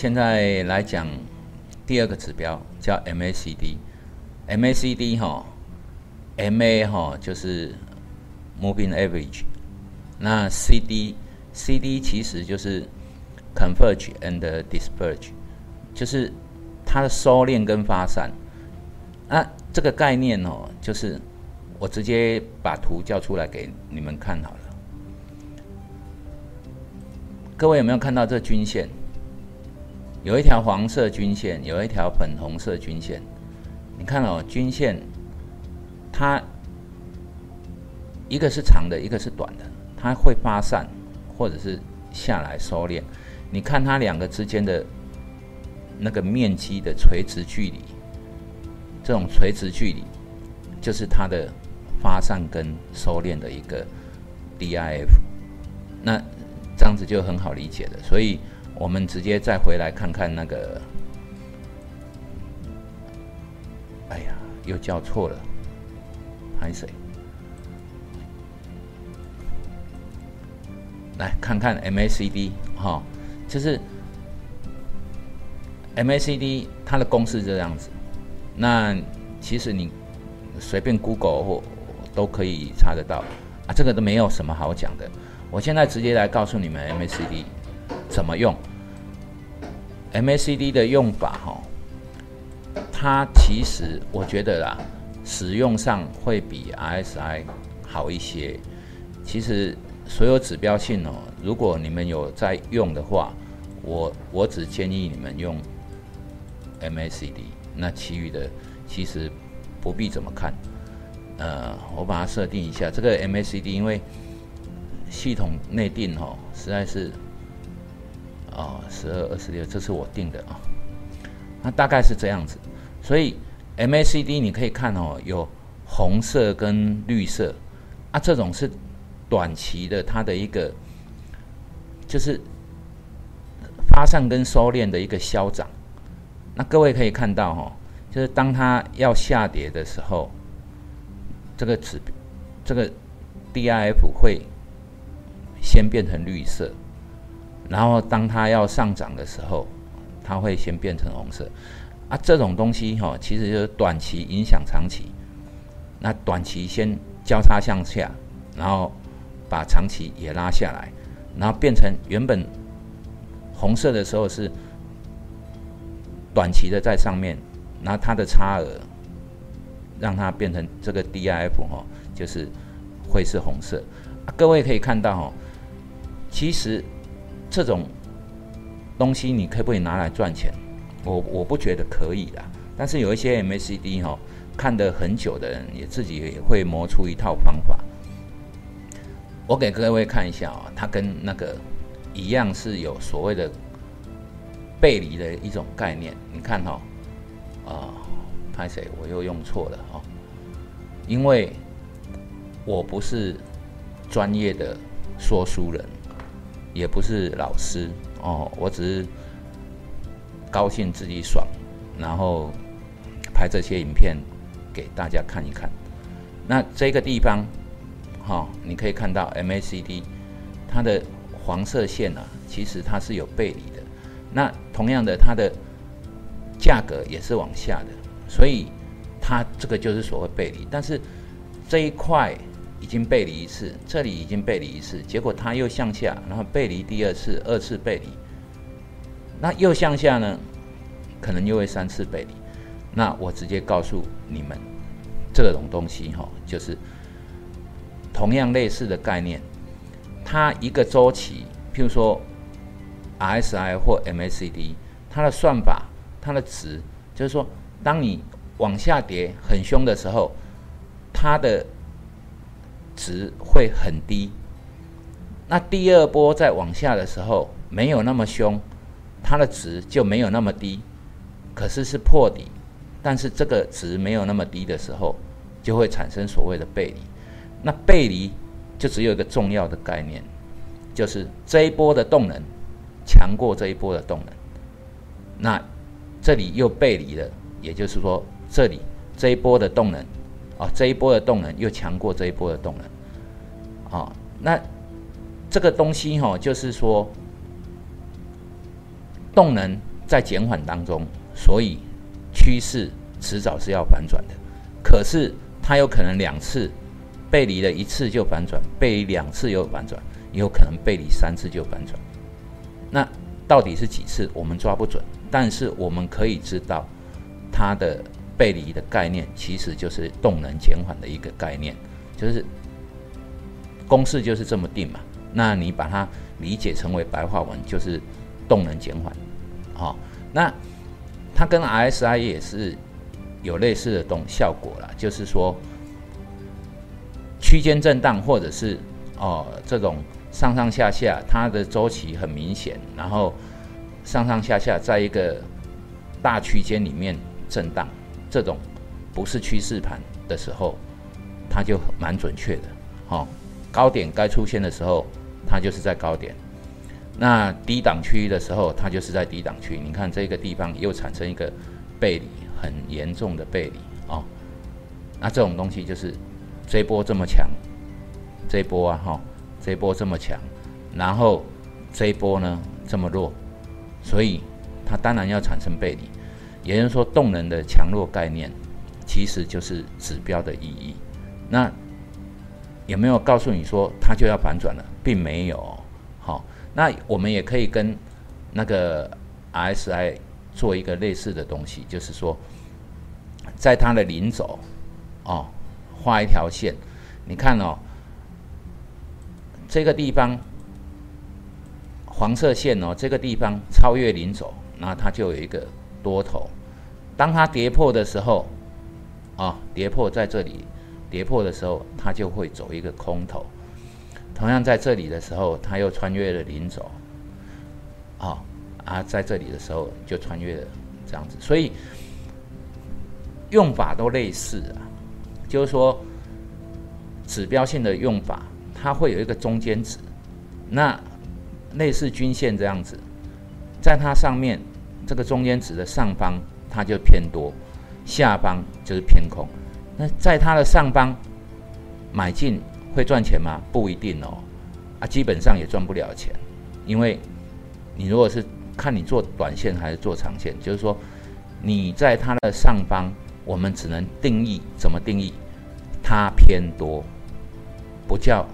现在来讲第二个指标叫 MACD，MACD 哈，MA 哈就是 Moving Average，那 CD CD 其实就是 Converge and Disperse，就是它的收敛跟发散。那这个概念哦，就是我直接把图叫出来给你们看好了。各位有没有看到这均线？有一条黄色均线，有一条粉红色均线。你看哦，均线它一个是长的，一个是短的，它会发散或者是下来收敛。你看它两个之间的那个面积的垂直距离，这种垂直距离就是它的发散跟收敛的一个 DIF。那这样子就很好理解了，所以我们直接再回来看看那个，哎呀，又叫错了，拍谁？来看看 MACD 哈，就是 MACD 它的公式这样子，那其实你随便 Google 或都可以查得到啊，这个都没有什么好讲的。我现在直接来告诉你们 MACD 怎么用。MACD 的用法哈，它其实我觉得啦，使用上会比 RSI 好一些。其实所有指标性哦，如果你们有在用的话，我我只建议你们用 MACD，那其余的其实不必怎么看。呃，我把它设定一下，这个 MACD 因为。系统内定哈，实在是啊，十二二十六，这是我定的啊。那大概是这样子，所以 MACD 你可以看哦，有红色跟绿色啊，这种是短期的，它的一个就是发散跟收敛的一个消长。那各位可以看到哈，就是当它要下跌的时候，这个指这个 DIF 会。先变成绿色，然后当它要上涨的时候，它会先变成红色。啊，这种东西哈，其实就是短期影响长期。那短期先交叉向下，然后把长期也拉下来，然后变成原本红色的时候是短期的在上面，然后它的差额让它变成这个 DIF 哈，就是会是红色。啊各位可以看到哈。其实这种东西你可不可以拿来赚钱？我我不觉得可以的。但是有一些 MACD 哈，看得很久的人也自己也会磨出一套方法。我给各位看一下啊，它跟那个一样是有所谓的背离的一种概念。你看哈，啊，拍谁？我又用错了哈，因为我不是专业的说书人。也不是老师哦，我只是高兴自己爽，然后拍这些影片给大家看一看。那这个地方，哈，你可以看到 MACD 它的黄色线啊，其实它是有背离的。那同样的，它的价格也是往下的，所以它这个就是所谓背离。但是这一块。已经背离一次，这里已经背离一次，结果它又向下，然后背离第二次，二次背离，那又向下呢？可能又会三次背离。那我直接告诉你们，这种东西哈，就是同样类似的概念，它一个周期，譬如说 RSI 或 MACD，它的算法，它的值，就是说，当你往下跌很凶的时候，它的值会很低，那第二波再往下的时候没有那么凶，它的值就没有那么低，可是是破底，但是这个值没有那么低的时候，就会产生所谓的背离。那背离就只有一个重要的概念，就是这一波的动能强过这一波的动能，那这里又背离了，也就是说这里这一波的动能。啊，这一波的动能又强过这一波的动能，啊，那这个东西哈，就是说动能在减缓当中，所以趋势迟早是要反转的。可是它有可能两次背离了一次就反转，背离两次又反转，也有可能背离三次就反转。那到底是几次，我们抓不准。但是我们可以知道，它的背离的概念其实就是动能减缓的一个概念，就是公式就是这么定嘛。那你把它理解成为白话文，就是动能减缓。好，那它跟 RSI 也是有类似的动效果了，就是说区间震荡或者是哦这种上上下下，它的周期很明显，然后上上下下在一个大区间里面震荡，这种不是趋势盘的时候，它就蛮准确的。好，高点该出现的时候，它就是在高点。那低档区域的时候，它就是在低档区。你看这个地方又产生一个背离，很严重的背离哦。那这种东西就是这波这么强，这波啊哈，这波这么强，然后这波呢这么弱，所以它当然要产生背离。也就是说，动能的强弱概念其实就是指标的意义。那有没有告诉你说它就要反转了，并没有。好那我们也可以跟那个 RSI 做一个类似的东西，就是说，在它的零轴哦，画一条线。你看哦，这个地方黄色线哦，这个地方超越零轴，那它就有一个多头。当它跌破的时候，啊，跌破在这里，跌破的时候，它就会走一个空头。同样在这里的时候，它又穿越了零轴，啊啊，在这里的时候就穿越了这样子，所以用法都类似啊，就是说指标性的用法，它会有一个中间值，那类似均线这样子，在它上面这个中间值的上方，它就偏多，下方就是偏空，那在它的上方买进。会赚钱吗？不一定哦，啊，基本上也赚不了钱，因为你如果是看你做短线还是做长线，就是说你在它的上方，我们只能定义怎么定义，它偏多，不叫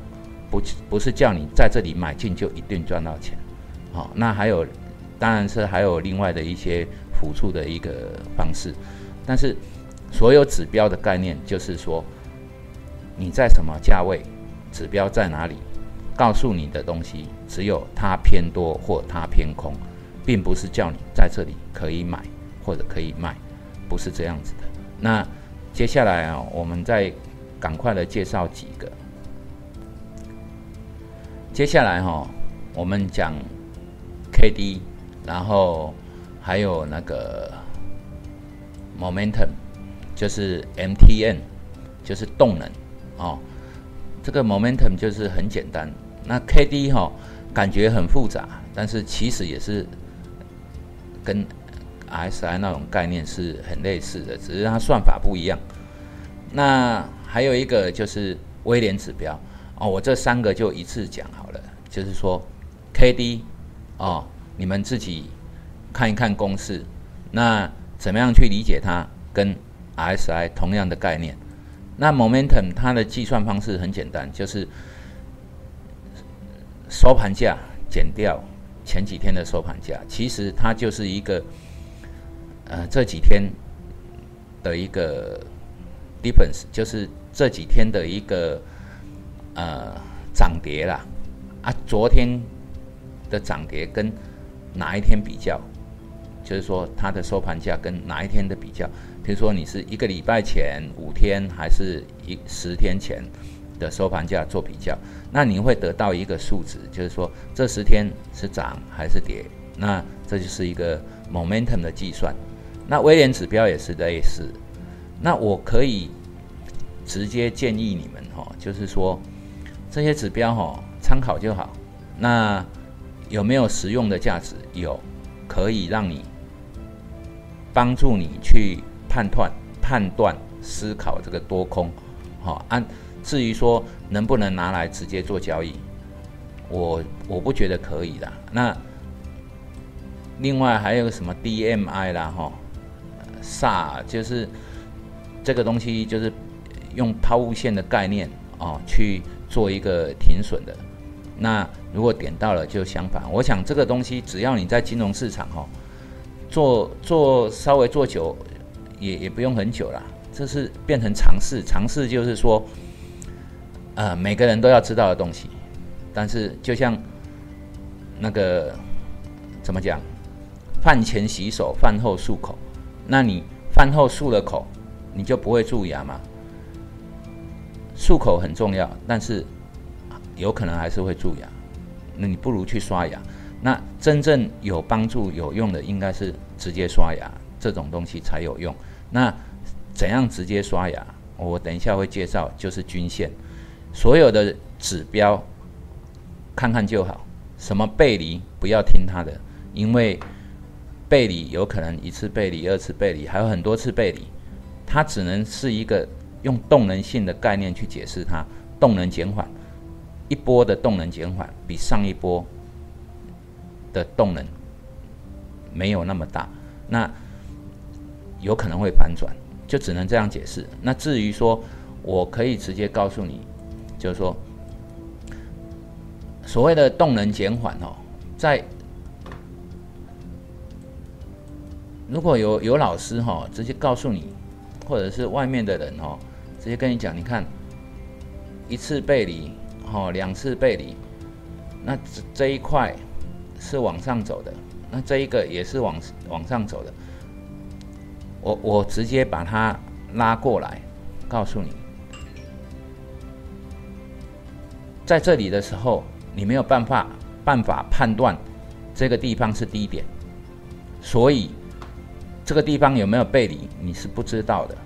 不不是叫你在这里买进就一定赚到钱，好，那还有当然是还有另外的一些辅助的一个方式，但是所有指标的概念就是说。你在什么价位？指标在哪里？告诉你的东西只有它偏多或它偏空，并不是叫你在这里可以买或者可以卖，不是这样子的。那接下来啊，我们再赶快的介绍几个。接下来哈，我们讲 K D，然后还有那个 Momentum，就是 M T N，就是动能。哦，这个 momentum 就是很简单。那 K D 哈，感觉很复杂，但是其实也是跟 S I 那种概念是很类似的，只是它算法不一样。那还有一个就是威廉指标哦，我这三个就一次讲好了。就是说 K D 哦，你们自己看一看公式，那怎么样去理解它？跟 RSI 同样的概念。那 momentum 它的计算方式很简单，就是收盘价减掉前几天的收盘价，其实它就是一个呃这几天的一个 difference，就是这几天的一个呃涨跌啦啊，昨天的涨跌跟哪一天比较，就是说它的收盘价跟哪一天的比较。比如说，你是一个礼拜前五天，还是一十天前的收盘价做比较，那你会得到一个数值，就是说这十天是涨还是跌。那这就是一个 momentum 的计算。那威廉指标也是类似。那我可以直接建议你们哈，就是说这些指标哈参考就好。那有没有实用的价值？有，可以让你帮助你去。判断、判断、思考这个多空，好，按至于说能不能拿来直接做交易，我我不觉得可以的。那另外还有什么 DMI 啦，哈，SA 就是这个东西就是用抛物线的概念哦去做一个停损的。那如果点到了就相反，我想这个东西只要你在金融市场哈做做稍微做久，也也不用很久了，这是变成常识。常识就是说，呃，每个人都要知道的东西。但是就像那个怎么讲？饭前洗手，饭后漱口。那你饭后漱了口，你就不会蛀牙吗？漱口很重要，但是有可能还是会蛀牙。那你不如去刷牙。那真正有帮助、有用的，应该是直接刷牙，这种东西才有用。那怎样直接刷牙？我等一下会介绍，就是均线，所有的指标看看就好。什么背离，不要听它的，因为。背离有可能一次背离，二次背离，还有很多次背离，它只能是一个用动能性的概念去解释它。动能减缓，一波的动能减缓比上一波的动能没有那么大，那有可能会反转，就只能这样解释。那至于说，我可以直接告诉你，就是说，所谓的动能减缓哦，在如果有有老师哈，直接告诉你，或者是外面的人哦，直接跟你讲，你看一次背离，哦，两次背离，那这这一块是往上走的，那这一个也是往往上走的，我我直接把它拉过来，告诉你，在这里的时候，你没有办法办法判断这个地方是低点，所以。这个地方有没有背离，你是不知道的，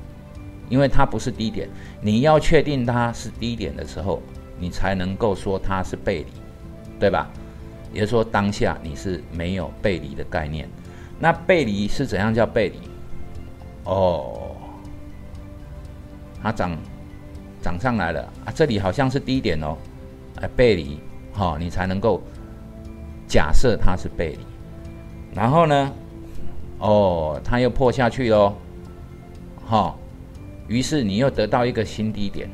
因为它不是低点。你要确定它是低点的时候，你才能够说它是背离，对吧？也就是说，当下你是没有背离的概念。那背离是怎样叫背离？哦，它涨涨上来了啊，这里好像是低点哦，哎，背离，好，你才能够假设它是背离。然后呢？哦，它又破下去喽，好，于是你又得到一个新低点，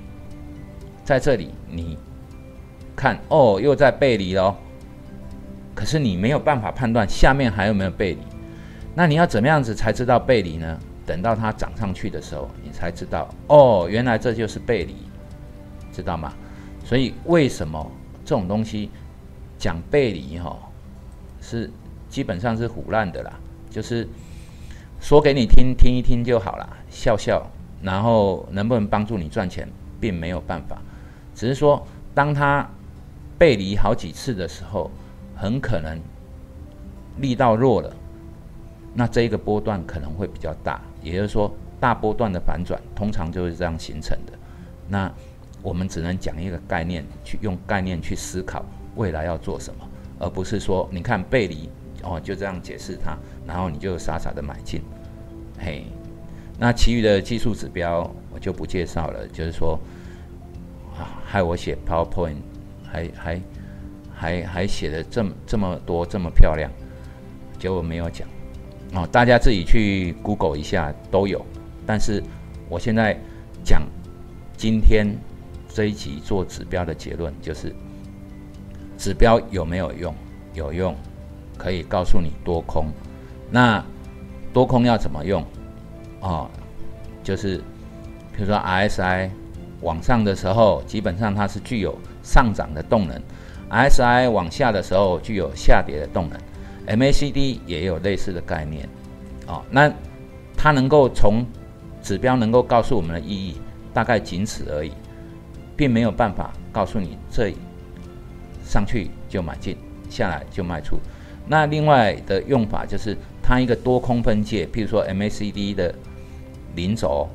在这里你看哦，又在背离喽，可是你没有办法判断下面还有没有背离，那你要怎么样子才知道背离呢？等到它涨上去的时候，你才知道哦，原来这就是背离，知道吗？所以为什么这种东西讲背离哈，是基本上是胡乱的啦。就是说给你听，听一听就好了，笑笑，然后能不能帮助你赚钱，并没有办法。只是说，当他背离好几次的时候，很可能力道弱了，那这一个波段可能会比较大。也就是说，大波段的反转通常就是这样形成的。那我们只能讲一个概念，去用概念去思考未来要做什么，而不是说，你看背离。哦，就这样解释它，然后你就傻傻的买进，嘿，那其余的技术指标我就不介绍了。就是说，害我写 PowerPoint，还还还还写的这么这么多这么漂亮，结果没有讲。哦，大家自己去 Google 一下都有。但是我现在讲今天这一集做指标的结论，就是指标有没有用？有用。可以告诉你多空，那多空要怎么用？哦，就是比如说 RSI 往上的时候，基本上它是具有上涨的动能；S I 往下的时候，具有下跌的动能。MACD 也有类似的概念，哦，那它能够从指标能够告诉我们的意义，大概仅此而已，并没有办法告诉你这上去就买进，下来就卖出。那另外的用法就是它一个多空分界，譬如说 MACD 的零轴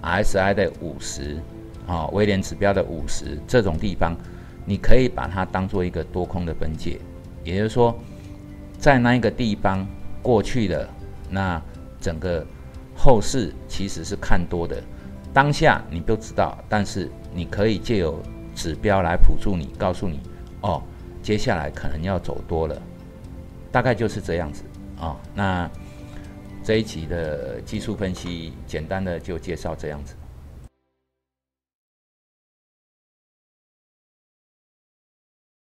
，S I 的五十，啊，威廉指标的五十这种地方，你可以把它当做一个多空的分界，也就是说，在那一个地方过去的那整个后市其实是看多的，当下你不知道，但是你可以借由指标来辅助你，告诉你，哦，接下来可能要走多了。大概就是这样子，啊。那这一集的技术分析，简单的就介绍这样子。